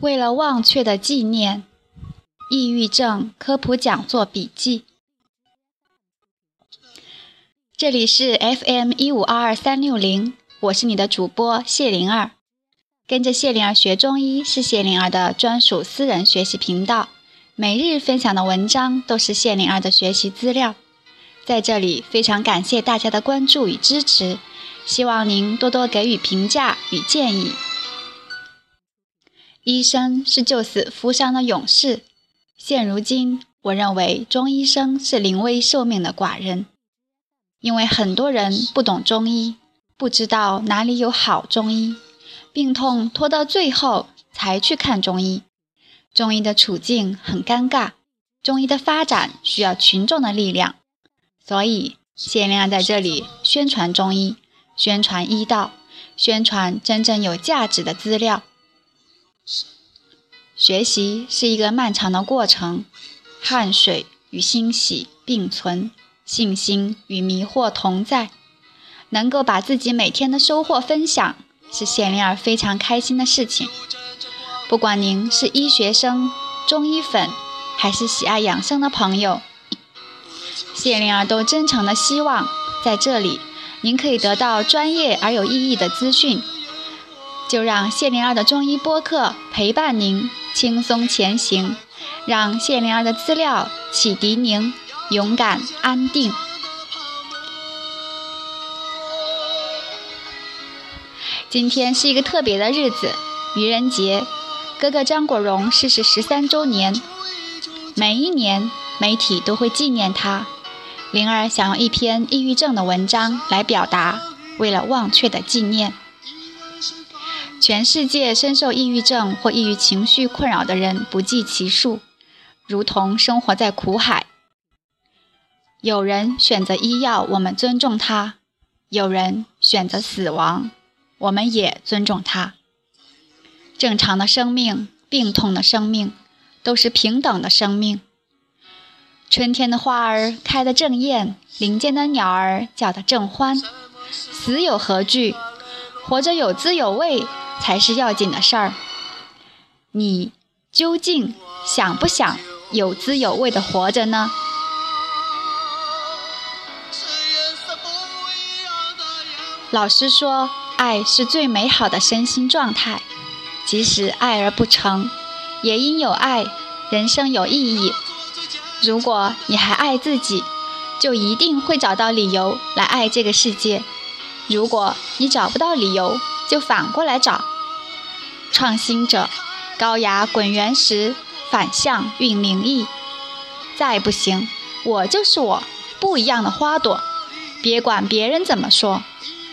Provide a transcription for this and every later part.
为了忘却的纪念，抑郁症科普讲座笔记。这里是 FM 一五二二三六零，我是你的主播谢灵儿。跟着谢灵儿学中医是谢灵儿的专属私人学习频道，每日分享的文章都是谢灵儿的学习资料。在这里非常感谢大家的关注与支持，希望您多多给予评价与建议。医生是救死扶伤的勇士。现如今，我认为中医生是临危受命的寡人，因为很多人不懂中医，不知道哪里有好中医，病痛拖到最后才去看中医。中医的处境很尴尬，中医的发展需要群众的力量，所以谢灵儿在这里宣传中医，宣传医道，宣传真正有价值的资料。学习是一个漫长的过程，汗水与欣喜并存，信心与迷惑同在。能够把自己每天的收获分享，是谢灵儿非常开心的事情。不管您是医学生、中医粉，还是喜爱养生的朋友，谢灵儿都真诚的希望在这里，您可以得到专业而有意义的资讯。就让谢灵儿的中医播客陪伴您。轻松前行，让谢灵儿的资料启迪您，勇敢安定。今天是一个特别的日子，愚人节，哥哥张国荣逝世十三周年。每一年，媒体都会纪念他。灵儿想用一篇抑郁症的文章来表达，为了忘却的纪念。全世界深受抑郁症或抑郁情绪困扰的人不计其数，如同生活在苦海。有人选择医药，我们尊重他；有人选择死亡，我们也尊重他。正常的生命、病痛的生命，都是平等的生命。春天的花儿开得正艳，林间的鸟儿叫得正欢。死有何惧？活着有滋有味。才是要紧的事儿。你究竟想不想有滋有味的活着呢？老师说，爱是最美好的身心状态。即使爱而不成，也因有爱，人生有意义。如果你还爱自己，就一定会找到理由来爱这个世界。如果你找不到理由，就反过来找。创新者，高崖滚圆石，反向运灵异。再不行，我就是我，不一样的花朵。别管别人怎么说，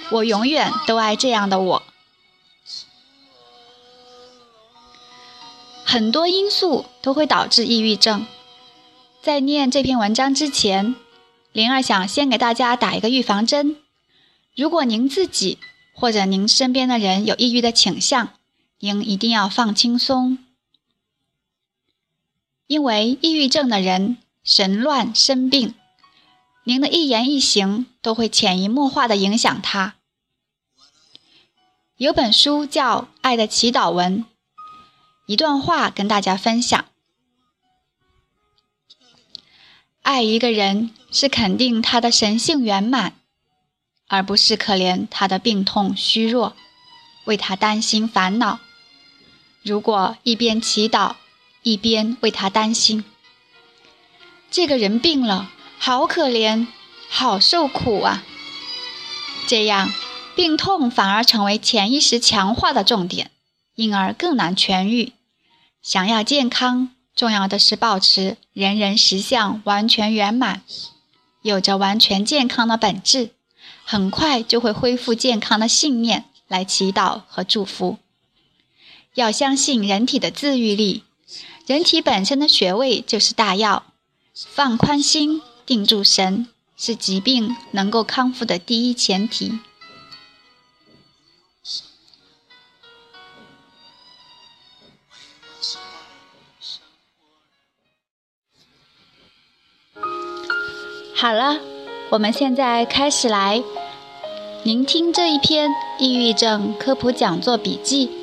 我永远都爱这样的我。很多因素都会导致抑郁症。在念这篇文章之前，灵儿想先给大家打一个预防针。如果您自己或者您身边的人有抑郁的倾向，您一定要放轻松，因为抑郁症的人神乱生病，您的一言一行都会潜移默化的影响他。有本书叫《爱的祈祷文》，一段话跟大家分享：爱一个人是肯定他的神性圆满。而不是可怜他的病痛虚弱，为他担心烦恼。如果一边祈祷，一边为他担心，这个人病了，好可怜，好受苦啊！这样，病痛反而成为潜意识强化的重点，因而更难痊愈。想要健康，重要的是保持人人实相完全圆满，有着完全健康的本质。很快就会恢复健康的信念来祈祷和祝福。要相信人体的自愈力，人体本身的穴位就是大药。放宽心，定住神，是疾病能够康复的第一前提。好了，我们现在开始来。聆听这一篇抑郁症科普讲座笔记。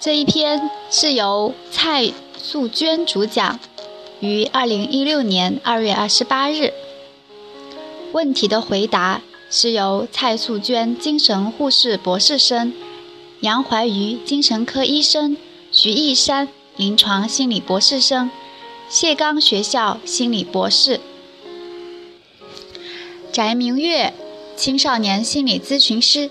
这一篇是由蔡素娟主讲，于二零一六年二月二十八日。问题的回答是由蔡素娟精神护士博士生、杨怀瑜精神科医生、徐义山临床心理博士生、谢刚学校心理博士、翟明月青少年心理咨询师。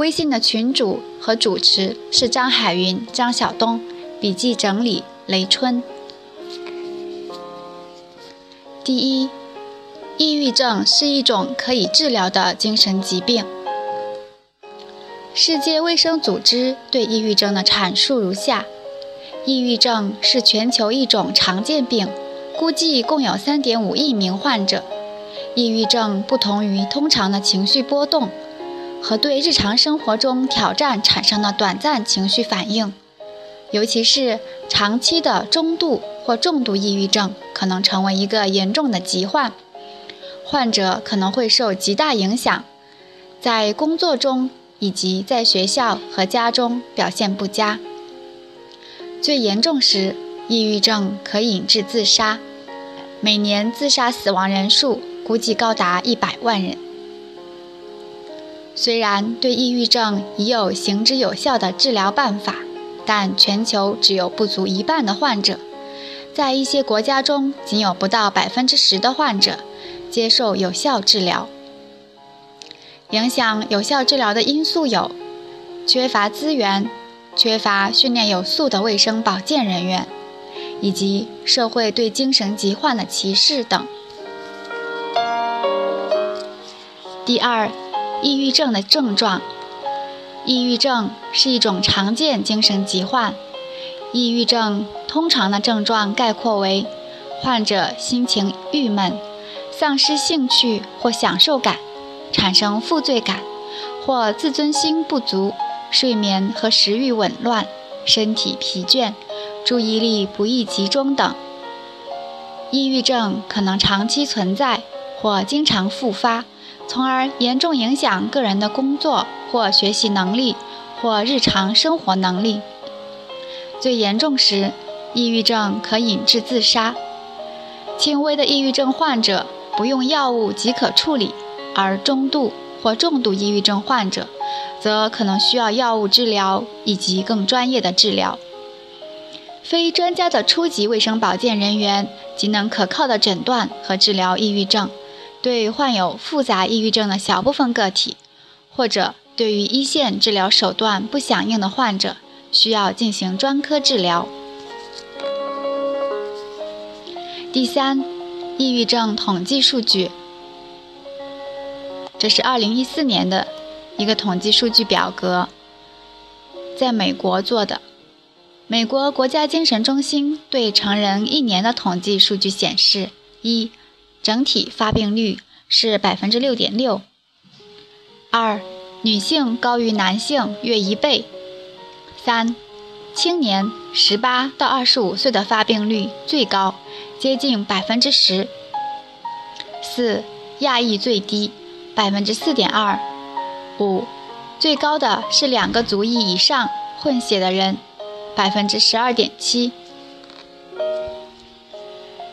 微信的群主和主持是张海云、张晓东，笔记整理雷春。第一，抑郁症是一种可以治疗的精神疾病。世界卫生组织对抑郁症的阐述如下：抑郁症是全球一种常见病，估计共有3.5亿名患者。抑郁症不同于通常的情绪波动。和对日常生活中挑战产生的短暂情绪反应，尤其是长期的中度或重度抑郁症，可能成为一个严重的疾患。患者可能会受极大影响，在工作中以及在学校和家中表现不佳。最严重时，抑郁症可引致自杀，每年自杀死亡人数估计高达一百万人。虽然对抑郁症已有行之有效的治疗办法，但全球只有不足一半的患者，在一些国家中仅有不到百分之十的患者接受有效治疗。影响有效治疗的因素有：缺乏资源、缺乏训练有素的卫生保健人员，以及社会对精神疾患的歧视等。第二。抑郁症的症状。抑郁症是一种常见精神疾患。抑郁症通常的症状概括为：患者心情郁闷，丧失兴趣或享受感，产生负罪感，或自尊心不足，睡眠和食欲紊乱，身体疲倦，注意力不易集中等。抑郁症可能长期存在或经常复发。从而严重影响个人的工作或学习能力或日常生活能力。最严重时，抑郁症可引致自杀。轻微的抑郁症患者不用药物即可处理，而中度或重度抑郁症患者则可能需要药物治疗以及更专业的治疗。非专家的初级卫生保健人员即能可靠的诊断和治疗抑郁症。对患有复杂抑郁症的小部分个体，或者对于一线治疗手段不响应的患者，需要进行专科治疗。第三，抑郁症统计数据，这是2014年的一个统计数据表格，在美国做的。美国国家精神中心对成人一年的统计数据显示：一。整体发病率是百分之六点六。二，女性高于男性约一倍。三，青年十八到二十五岁的发病率最高，接近百分之十。四，亚裔最低，百分之四点二。五，最高的是两个族裔以上混血的人，百分之十二点七。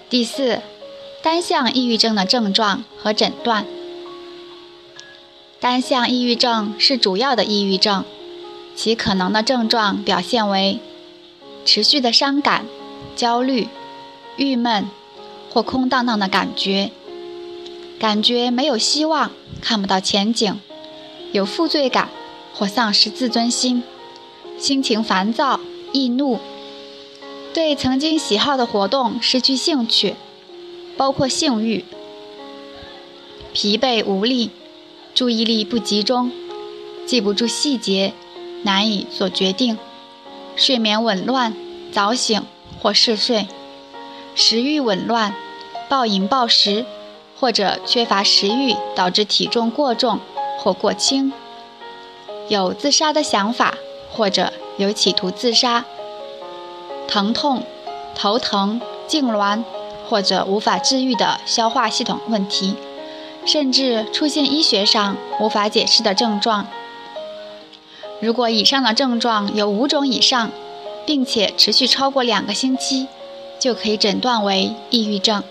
第四。单向抑郁症的症状和诊断。单向抑郁症是主要的抑郁症，其可能的症状表现为持续的伤感、焦虑、郁闷或空荡荡的感觉，感觉没有希望，看不到前景，有负罪感或丧失自尊心，心情烦躁、易怒，对曾经喜好的活动失去兴趣。包括性欲、疲惫无力、注意力不集中、记不住细节、难以做决定、睡眠紊乱、早醒或嗜睡、食欲紊乱、暴饮暴食或者缺乏食欲导致体重过重或过轻、有自杀的想法或者有企图自杀、疼痛、头疼、痉挛。或者无法治愈的消化系统问题，甚至出现医学上无法解释的症状，如果以上的症状有五种以上，并且持续超过两个星期，就可以诊断为抑郁症。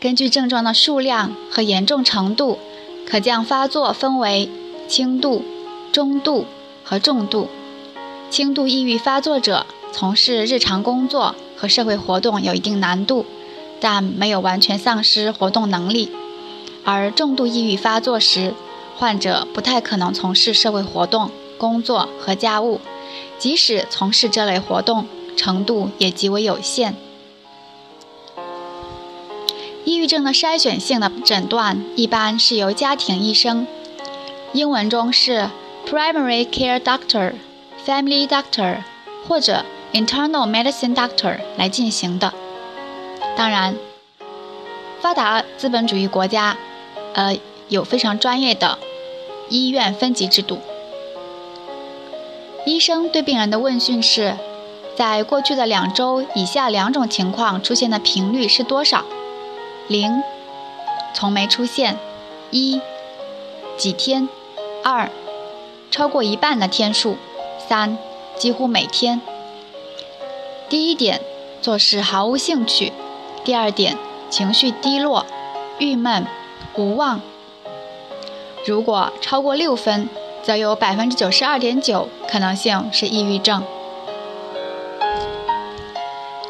根据症状的数量和严重程度，可将发作分为轻度、中度和重度。轻度抑郁发作者从事日常工作和社会活动有一定难度，但没有完全丧失活动能力；而重度抑郁发作时，患者不太可能从事社会活动、工作和家务，即使从事这类活动，程度也极为有限。抑郁症的筛选性的诊断一般是由家庭医生（英文中是 primary care doctor、family doctor 或者 internal medicine doctor） 来进行的。当然，发达资本主义国家，呃，有非常专业的医院分级制度。医生对病人的问讯是：在过去的两周，以下两种情况出现的频率是多少？零，从没出现；一，几天；二，超过一半的天数；三，几乎每天。第一点，做事毫无兴趣；第二点，情绪低落、郁闷、无望。如果超过六分，则有百分之九十二点九可能性是抑郁症。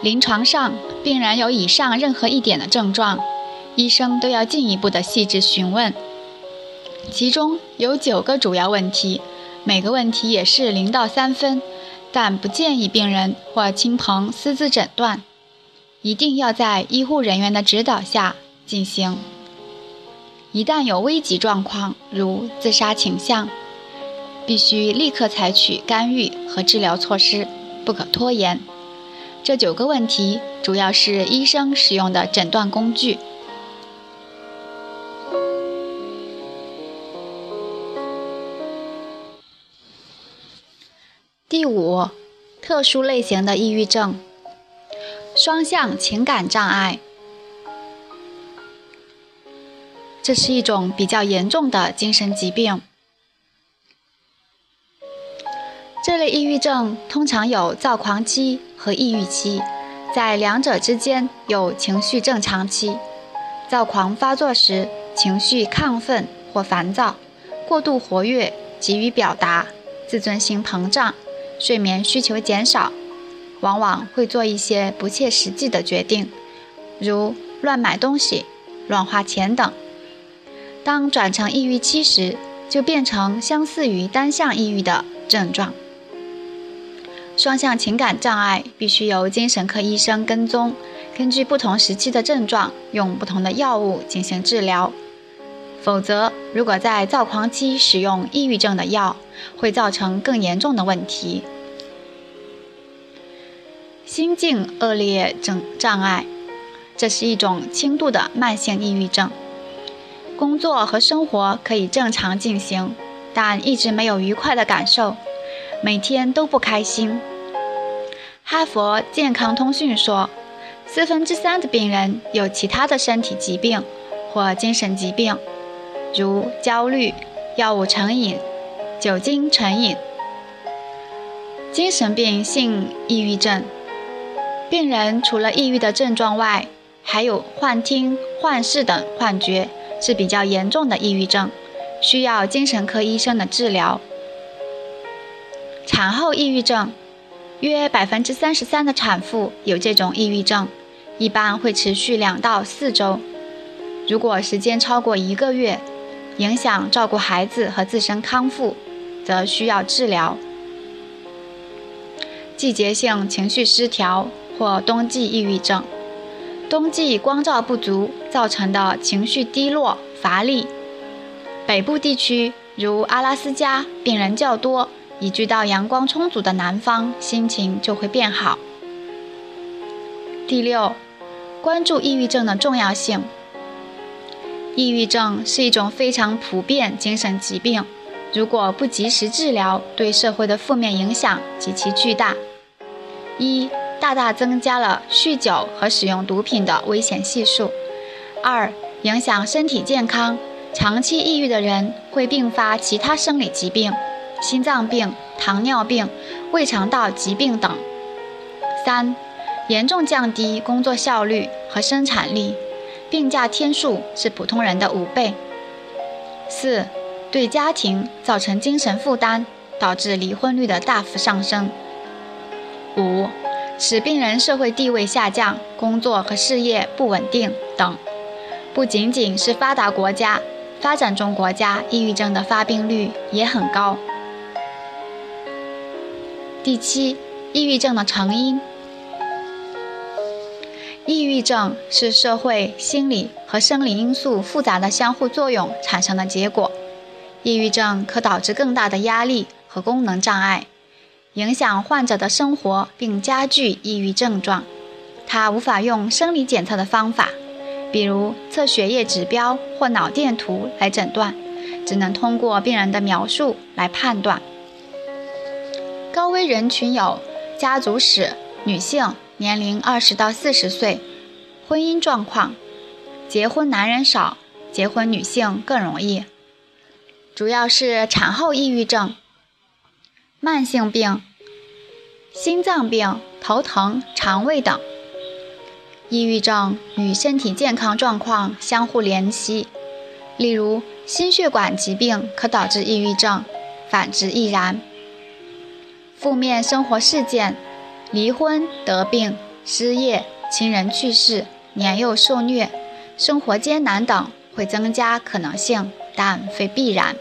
临床上，病人有以上任何一点的症状，医生都要进一步的细致询问。其中有九个主要问题，每个问题也是零到三分，但不建议病人或亲朋私自诊断，一定要在医护人员的指导下进行。一旦有危急状况，如自杀倾向，必须立刻采取干预和治疗措施，不可拖延。这九个问题主要是医生使用的诊断工具。第五，特殊类型的抑郁症——双向情感障碍，这是一种比较严重的精神疾病。这类抑郁症通常有躁狂期和抑郁期，在两者之间有情绪正常期。躁狂发作时，情绪亢奋或烦躁，过度活跃，急于表达，自尊心膨胀，睡眠需求减少，往往会做一些不切实际的决定，如乱买东西、乱花钱等。当转成抑郁期时，就变成相似于单向抑郁的症状。双向情感障碍必须由精神科医生跟踪，根据不同时期的症状，用不同的药物进行治疗。否则，如果在躁狂期使用抑郁症的药，会造成更严重的问题。心境恶劣症障碍，这是一种轻度的慢性抑郁症。工作和生活可以正常进行，但一直没有愉快的感受。每天都不开心。哈佛健康通讯说，四分之三的病人有其他的身体疾病或精神疾病，如焦虑、药物成瘾、酒精成瘾、精神病性抑郁症。病人除了抑郁的症状外，还有幻听、幻视等幻觉，是比较严重的抑郁症，需要精神科医生的治疗。产后抑郁症，约百分之三十三的产妇有这种抑郁症，一般会持续两到四周。如果时间超过一个月，影响照顾孩子和自身康复，则需要治疗。季节性情绪失调或冬季抑郁症，冬季光照不足造成的情绪低落、乏力。北部地区如阿拉斯加，病人较多。移居到阳光充足的南方，心情就会变好。第六，关注抑郁症的重要性。抑郁症是一种非常普遍精神疾病，如果不及时治疗，对社会的负面影响极其巨大。一，大大增加了酗酒和使用毒品的危险系数；二，影响身体健康，长期抑郁的人会并发其他生理疾病，心脏病、糖尿病、胃肠道疾病等。三、严重降低工作效率和生产力，病假天数是普通人的五倍。四、对家庭造成精神负担，导致离婚率的大幅上升。五、使病人社会地位下降，工作和事业不稳定等。不仅仅是发达国家，发展中国家抑郁症的发病率也很高。第七，抑郁症的成因。抑郁症是社会、心理和生理因素复杂的相互作用产生的结果。抑郁症可导致更大的压力和功能障碍，影响患者的生活并加剧抑郁症状。它无法用生理检测的方法，比如测血液指标或脑电图来诊断，只能通过病人的描述来判断。高危人群有家族史、女性。年龄二十到四十岁，婚姻状况，结婚男人少，结婚女性更容易。主要是产后抑郁症、慢性病、心脏病、头疼、肠胃等。抑郁症与身体健康状况相互联系，例如心血管疾病可导致抑郁症，反之亦然。负面生活事件。离婚、得病、失业、亲人去世、年幼受虐、生活艰难等会增加可能性，但非必然。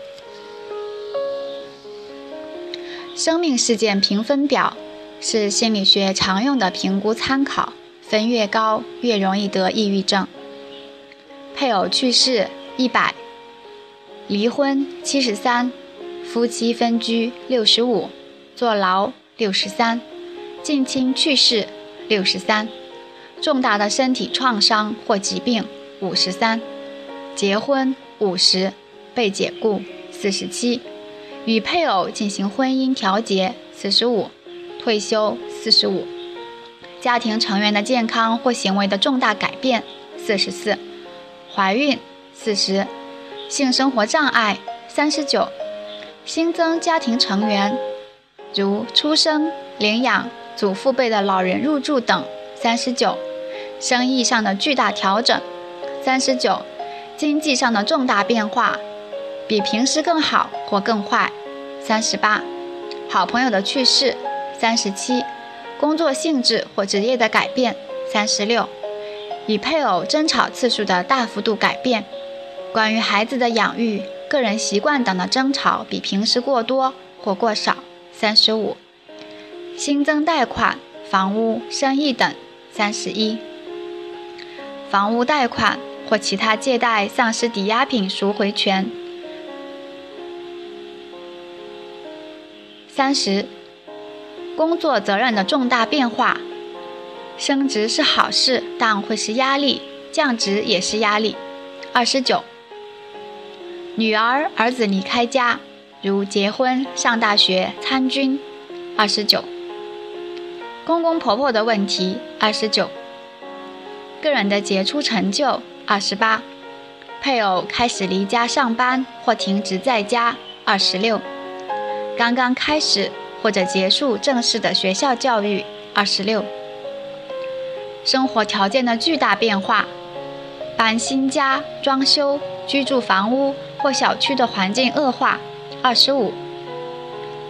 生命事件评分表是心理学常用的评估参考，分越高越容易得抑郁症。配偶去世一百，离婚七十三，夫妻分居六十五，坐牢六十三。近亲去世六十三，重大的身体创伤或疾病五十三，结婚五十，被解雇四十七，与配偶进行婚姻调节四十五，退休四十五，家庭成员的健康或行为的重大改变四十四，怀孕四十，性生活障碍三十九，新增家庭成员如出生领养。祖父辈的老人入住等，三十九；生意上的巨大调整，三十九；经济上的重大变化，比平时更好或更坏，三十八；好朋友的去世，三十七；工作性质或职业的改变，三十六；与配偶争吵次数的大幅度改变，关于孩子的养育、个人习惯等的争吵比平时过多或过少，三十五。新增贷款、房屋、生意等，三十一；房屋贷款或其他借贷丧失抵押品赎回权，三十；工作责任的重大变化，升职是好事，但会是压力；降职也是压力，二十九；女儿、儿子离开家，如结婚、上大学、参军，二十九。公公婆婆的问题，二十九；个人的杰出成就，二十八；配偶开始离家上班或停职在家，二十六；刚刚开始或者结束正式的学校教育，二十六；生活条件的巨大变化，搬新家、装修、居住房屋或小区的环境恶化，二十五；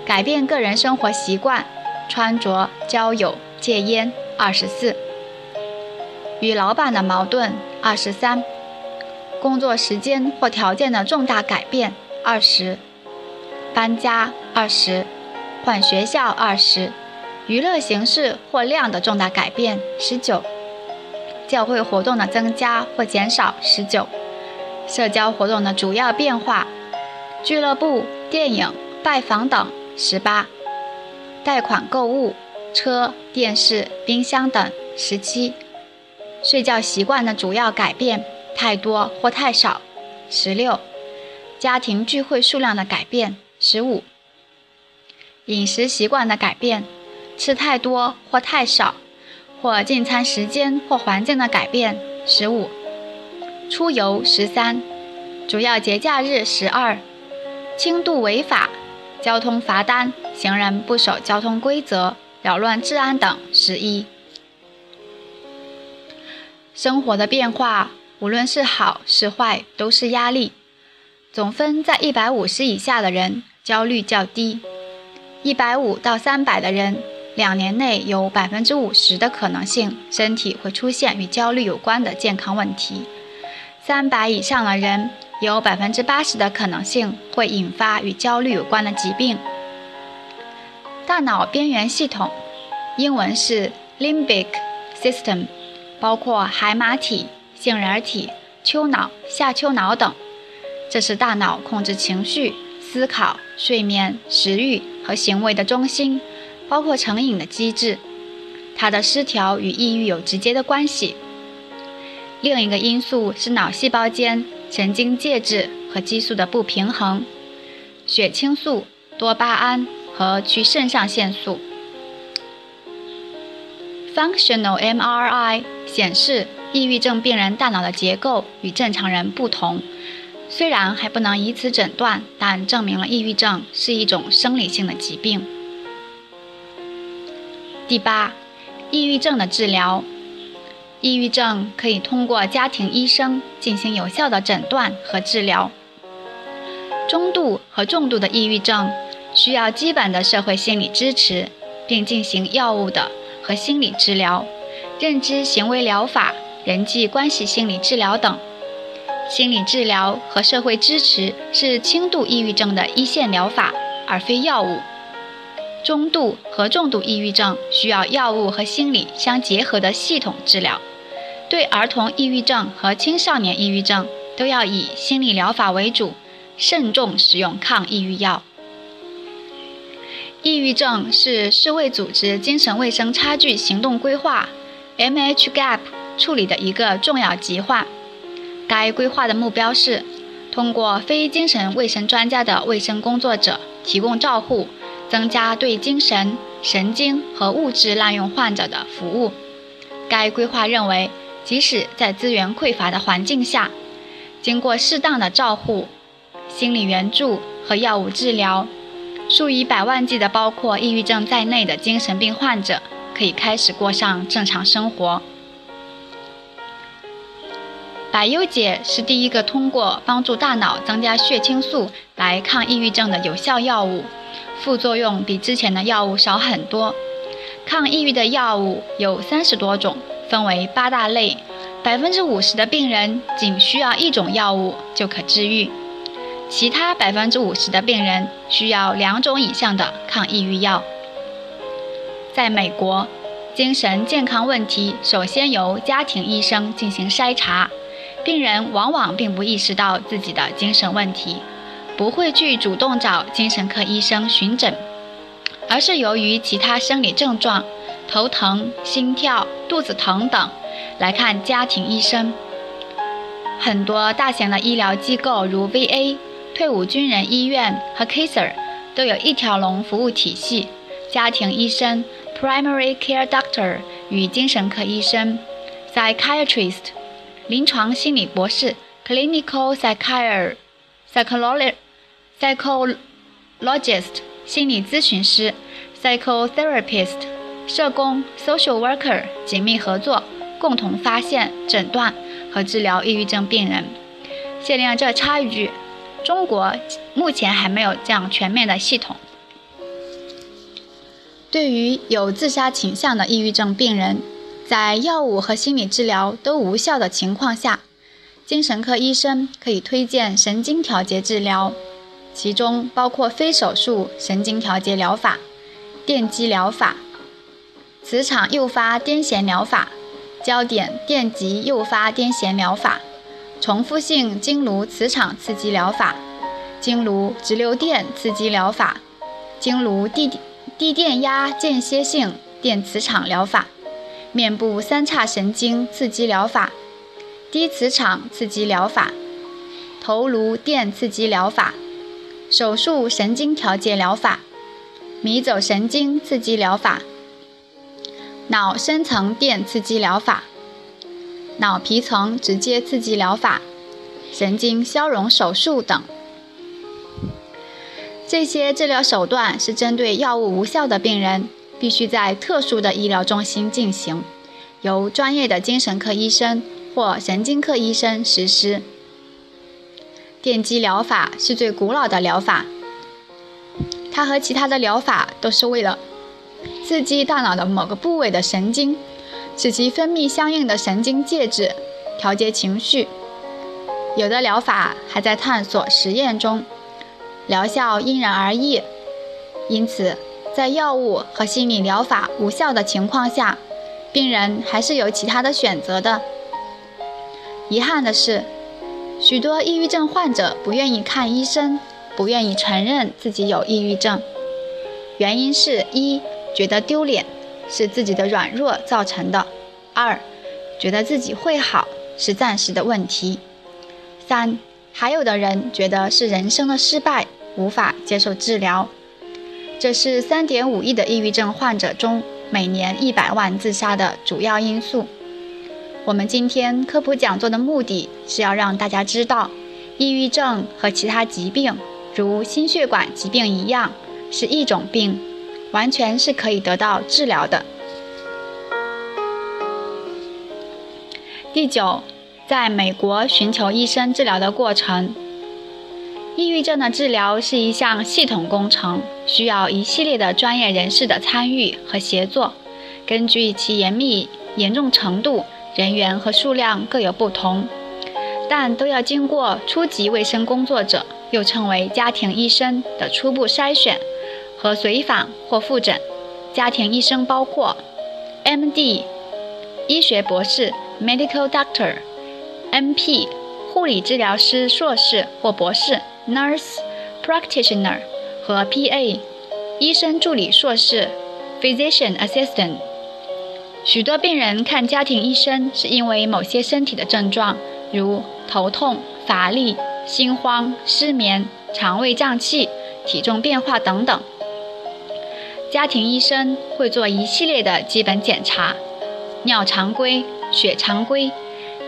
改变个人生活习惯。穿着、交友、戒烟，二十四；与老板的矛盾，二十三；工作时间或条件的重大改变，二十；搬家，二十；换学校，二十；娱乐形式或量的重大改变，十九；教会活动的增加或减少，十九；社交活动的主要变化，俱乐部、电影、拜访等，十八。贷款、购物、车、电视、冰箱等。十七，睡觉习惯的主要改变，太多或太少。十六，家庭聚会数量的改变。十五，饮食习惯的改变，吃太多或太少，或进餐时间或环境的改变。十五，出游。十三，主要节假日十二，轻度违法，交通罚单，行人不守交通规则，扰乱治安等十一。生活的变化，无论是好是坏，都是压力。总分在一百五十以下的人，焦虑较低；一百五到三百的人，两年内有百分之五十的可能性，身体会出现与焦虑有关的健康问题；三百以上的人。有百分之八十的可能性会引发与焦虑有关的疾病。大脑边缘系统，英文是 limbic system，包括海马体、杏仁体、丘脑、下丘脑等。这是大脑控制情绪、思考、睡眠、食欲和行为的中心，包括成瘾的机制。它的失调与抑郁有直接的关系。另一个因素是脑细胞间。神经介质和激素的不平衡，血清素、多巴胺和去肾上腺素。Functional MRI 显示，抑郁症病人大脑的结构与正常人不同。虽然还不能以此诊断，但证明了抑郁症是一种生理性的疾病。第八，抑郁症的治疗。抑郁症可以通过家庭医生进行有效的诊断和治疗。中度和重度的抑郁症需要基本的社会心理支持，并进行药物的和心理治疗、认知行为疗法、人际关系心理治疗等。心理治疗和社会支持是轻度抑郁症的一线疗法，而非药物。中度和重度抑郁症需要药物和心理相结合的系统治疗。对儿童抑郁症和青少年抑郁症，都要以心理疗法为主，慎重使用抗抑郁药。抑郁症是世卫组织精神卫生差距行动规划 （MHGAP） 处理的一个重要疾患。该规划的目标是通过非精神卫生专家的卫生工作者提供照护，增加对精神、神经和物质滥用患者的服务。该规划认为。即使在资源匮乏的环境下，经过适当的照护、心理援助和药物治疗，数以百万计的包括抑郁症在内的精神病患者可以开始过上正常生活。百忧解是第一个通过帮助大脑增加血清素来抗抑郁症的有效药物，副作用比之前的药物少很多。抗抑郁的药物有三十多种。分为八大类，百分之五十的病人仅需要一种药物就可治愈，其他百分之五十的病人需要两种以上的抗抑郁药。在美国，精神健康问题首先由家庭医生进行筛查，病人往往并不意识到自己的精神问题，不会去主动找精神科医生询诊，而是由于其他生理症状。头疼、心跳、肚子疼等，来看家庭医生。很多大型的医疗机构，如 VA、退伍军人医院和 Kaiser，都有一条龙服务体系。家庭医生 （Primary Care Doctor） 与精神科医生 （Psychiatrist）、临床心理博士 （Clinical Psychiatrist）、Psychologist（ 心理咨询师）、Psychotherapist。社工 （social worker） 紧密合作，共同发现、诊断和治疗抑郁症病人。限令这插一句：中国目前还没有这样全面的系统。对于有自杀倾向的抑郁症病人，在药物和心理治疗都无效的情况下，精神科医生可以推荐神经调节治疗，其中包括非手术神经调节疗法、电击疗法。磁场诱发癫痫疗法、焦点电极诱发癫痫疗法、重复性经颅磁场刺激疗法、经颅直流电刺激疗法、经颅地地电压间歇性电磁场疗法、面部三叉神经刺激疗法、低磁场刺激疗法、头颅电刺激疗法、手术神经调节疗法、迷走神经刺激疗法。脑深层电刺激疗法、脑皮层直接刺激疗法、神经消融手术等。这些治疗手段是针对药物无效的病人，必须在特殊的医疗中心进行，由专业的精神科医生或神经科医生实施。电击疗法是最古老的疗法，它和其他的疗法都是为了刺激大脑的某个部位的神经，使其分泌相应的神经介质，调节情绪。有的疗法还在探索实验中。疗效因人而异，因此，在药物和心理疗法无效的情况下，病人还是有其他的选择的。遗憾的是，许多抑郁症患者不愿意看医生，不愿意承认自己有抑郁症，原因是：一，觉得丢脸，是自己的软弱造成的；二，觉得自己会好，是暂时的问题；三。还有的人觉得是人生的失败，无法接受治疗。这是三点五亿的抑郁症患者中每年一百万自杀的主要因素。我们今天科普讲座的目的是要让大家知道，抑郁症和其他疾病，如心血管疾病一样，是一种病，完全是可以得到治疗的。第九。在美国寻求医生治疗的过程，抑郁症的治疗是一项系统工程，需要一系列的专业人士的参与和协作。根据其严密、严重程度，人员和数量各有不同，但都要经过初级卫生工作者（又称为家庭医生）的初步筛选和随访或复诊。家庭医生包括 M.D. 医学博士 （Medical Doctor，M.P. 护理治疗师硕士或博士，Nurse Practitioner 和 P.A. 医生助理硕士，Physician Assistant。许多病人看家庭医生是因为某些身体的症状，如头痛、乏力、心慌、失眠、肠胃胀气、体重变化等等。家庭医生会做一系列的基本检查，尿常规、血常规。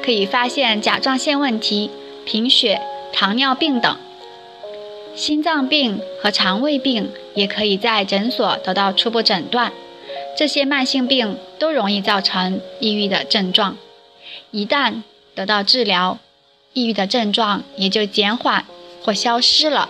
可以发现甲状腺问题、贫血、糖尿病等，心脏病和肠胃病也可以在诊所得到初步诊断。这些慢性病都容易造成抑郁的症状，一旦得到治疗，抑郁的症状也就减缓或消失了。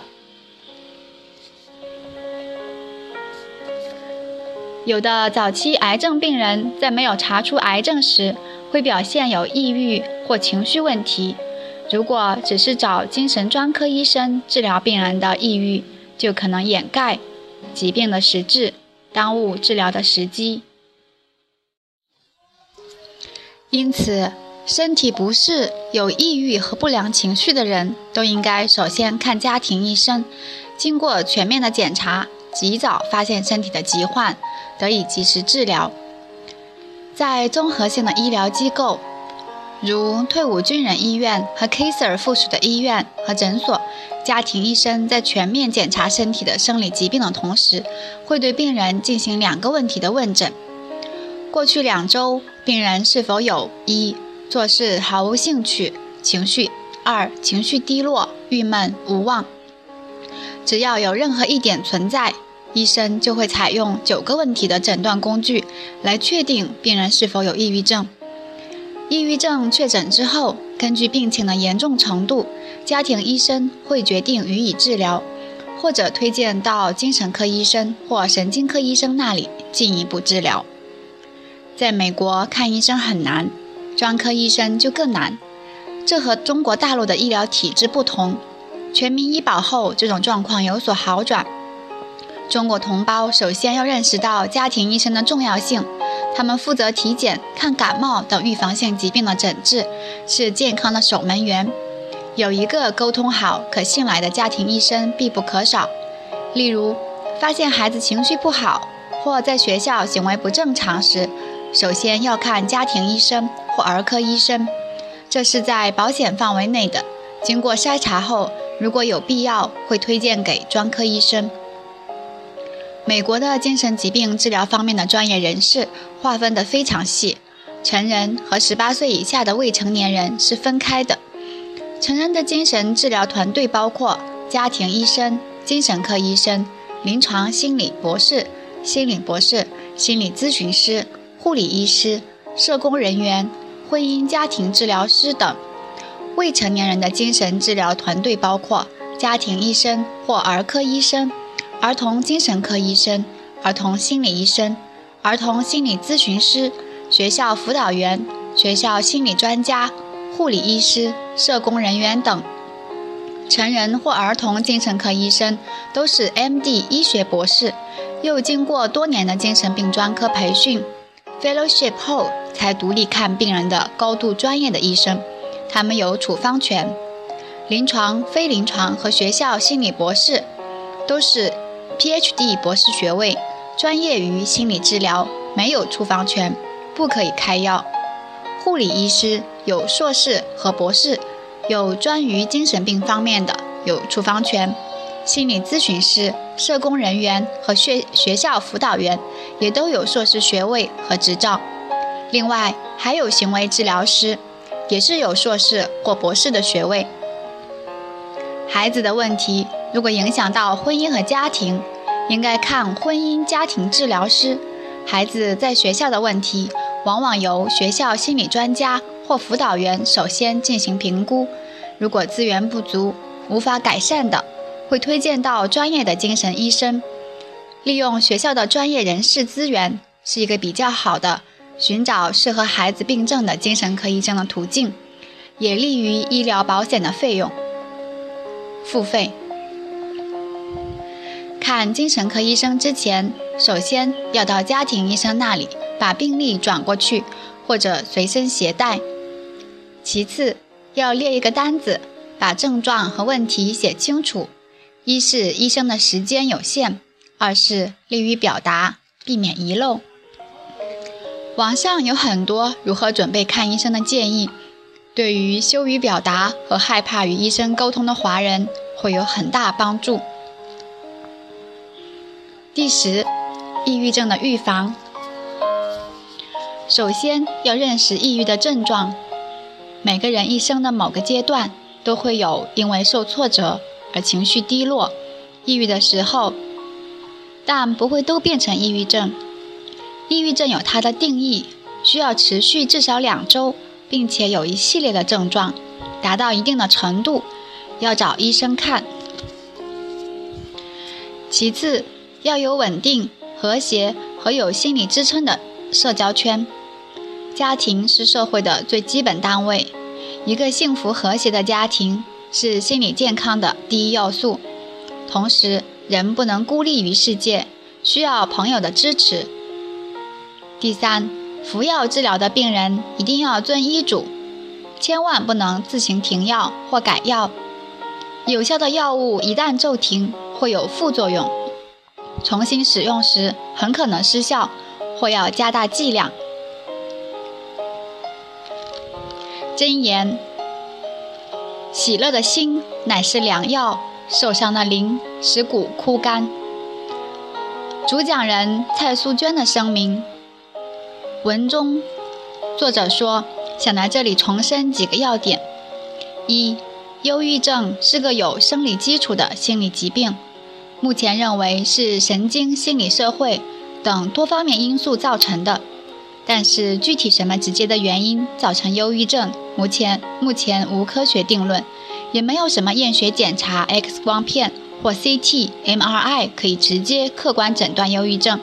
有的早期癌症病人在没有查出癌症时，会表现有抑郁或情绪问题。如果只是找精神专科医生治疗病人的抑郁，就可能掩盖疾病的实质，耽误治疗的时机。因此，身体不适、有抑郁和不良情绪的人都应该首先看家庭医生，经过全面的检查，及早发现身体的疾患，得以及时治疗。在综合性的医疗机构，如退伍军人医院和 Kaiser 附属的医院和诊所，家庭医生在全面检查身体的生理疾病的同时，会对病人进行两个问题的问诊：过去两周，病人是否有一做事毫无兴趣、情绪；二情绪低落、郁闷无望。只要有任何一点存在。医生就会采用九个问题的诊断工具来确定病人是否有抑郁症。抑郁症确诊之后，根据病情的严重程度，家庭医生会决定予以治疗，或者推荐到精神科医生或神经科医生那里进一步治疗。在美国看医生很难，专科医生就更难。这和中国大陆的医疗体制不同。全民医保后，这种状况有所好转。中国同胞首先要认识到家庭医生的重要性，他们负责体检、看感冒等预防性疾病的诊治，是健康的守门员。有一个沟通好、可信赖的家庭医生必不可少。例如，发现孩子情绪不好或在学校行为不正常时，首先要看家庭医生或儿科医生，这是在保险范围内的。经过筛查后，如果有必要，会推荐给专科医生。美国的精神疾病治疗方面的专业人士划分得非常细，成人和十八岁以下的未成年人是分开的。成人的精神治疗团队包括家庭医生、精神科医生、临床心理博士、心理博士、心理咨询师、护理医师、社工人员、婚姻家庭治疗师等。未成年人的精神治疗团队包括家庭医生或儿科医生、儿童精神科医生、儿童心理医生、儿童心理咨询师、学校辅导员、学校心理专家。护理医师、社工人员等，成人或儿童精神科医生都是 M.D. 医学博士，又经过多年的精神病专科培训 （Fellowship） 后才独立看病人的高度专业的医生，他们有处方权。临床、非临床和学校心理博士都是 Ph.D. 博士学位，专业于心理治疗，没有处方权，不可以开药。护理医师有硕士和博士，有专于精神病方面的，有处方权。心理咨询师、社工人员和学学校辅导员也都有硕士学位和执照。另外还有行为治疗师，也是有硕士或博士的学位。孩子的问题如果影响到婚姻和家庭，应该看婚姻家庭治疗师。孩子在学校的问题。往往由学校心理专家或辅导员首先进行评估，如果资源不足、无法改善的，会推荐到专业的精神医生。利用学校的专业人士资源是一个比较好的寻找适合孩子病症的精神科医生的途径，也利于医疗保险的费用付费。看精神科医生之前，首先要到家庭医生那里。把病历转过去，或者随身携带。其次，要列一个单子，把症状和问题写清楚。一是医生的时间有限，二是利于表达，避免遗漏。网上有很多如何准备看医生的建议，对于羞于表达和害怕与医生沟通的华人会有很大帮助。第十，抑郁症的预防。首先要认识抑郁的症状。每个人一生的某个阶段都会有因为受挫折而情绪低落、抑郁的时候，但不会都变成抑郁症。抑郁症有它的定义，需要持续至少两周，并且有一系列的症状，达到一定的程度，要找医生看。其次，要有稳定、和谐和有心理支撑的。社交圈，家庭是社会的最基本单位。一个幸福和谐的家庭是心理健康的第一要素。同时，人不能孤立于世界，需要朋友的支持。第三，服药治疗的病人一定要遵医嘱，千万不能自行停药或改药。有效的药物一旦骤停，会有副作用，重新使用时很可能失效。或要加大剂量。真言：喜乐的心乃是良药，受伤的灵使骨枯干。主讲人蔡素娟的声明。文中作者说，想来这里重申几个要点：一、忧郁症是个有生理基础的心理疾病，目前认为是神经心理社会。等多方面因素造成的，但是具体什么直接的原因造成忧郁症，目前目前无科学定论，也没有什么验血检查、X 光片或 CT、MRI 可以直接客观诊断忧郁症。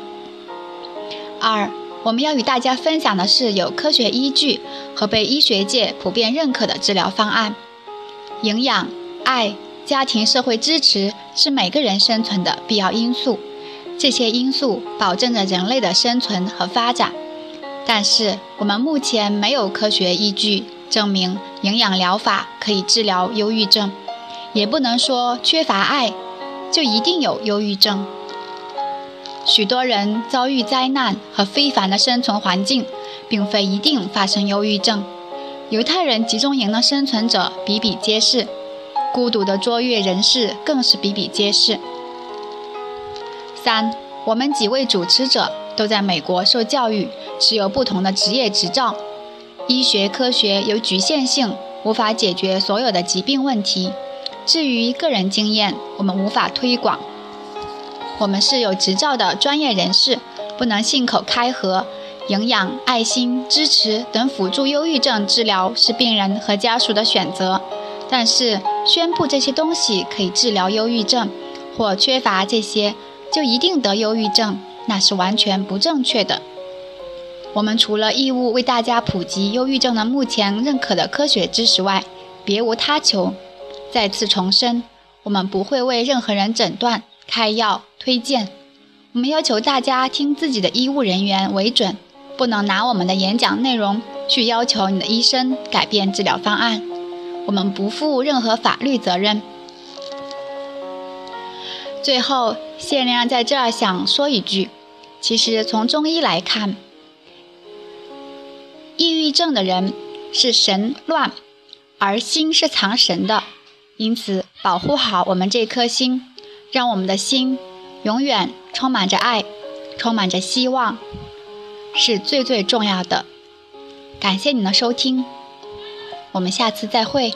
二，我们要与大家分享的是有科学依据和被医学界普遍认可的治疗方案。营养、爱、家庭、社会支持是每个人生存的必要因素。这些因素保证着人类的生存和发展，但是我们目前没有科学依据证明营养疗法可以治疗忧郁症，也不能说缺乏爱就一定有忧郁症。许多人遭遇灾难和非凡的生存环境，并非一定发生忧郁症。犹太人集中营的生存者比比皆是，孤独的卓越人士更是比比皆是。三，我们几位主持者都在美国受教育，持有不同的职业执照。医学科学有局限性，无法解决所有的疾病问题。至于个人经验，我们无法推广。我们是有执照的专业人士，不能信口开河。营养、爱心、支持等辅助忧郁症治疗是病人和家属的选择，但是宣布这些东西可以治疗忧郁症，或缺乏这些就一定得忧郁症，那是完全不正确的。我们除了义务为大家普及忧郁症的目前认可的科学知识外，别无他求。再次重申，我们不会为任何人诊断、开药、推荐。我们要求大家听自己的医务人员为准，不能拿我们的演讲内容去要求你的医生改变治疗方案。我们不负任何法律责任。最后，谢亮在这儿想说一句：其实从中医来看，抑郁症的人是神乱，而心是藏神的。因此，保护好我们这颗心，让我们的心永远充满着爱，充满着希望，是最最重要的。感谢您的收听，我们下次再会。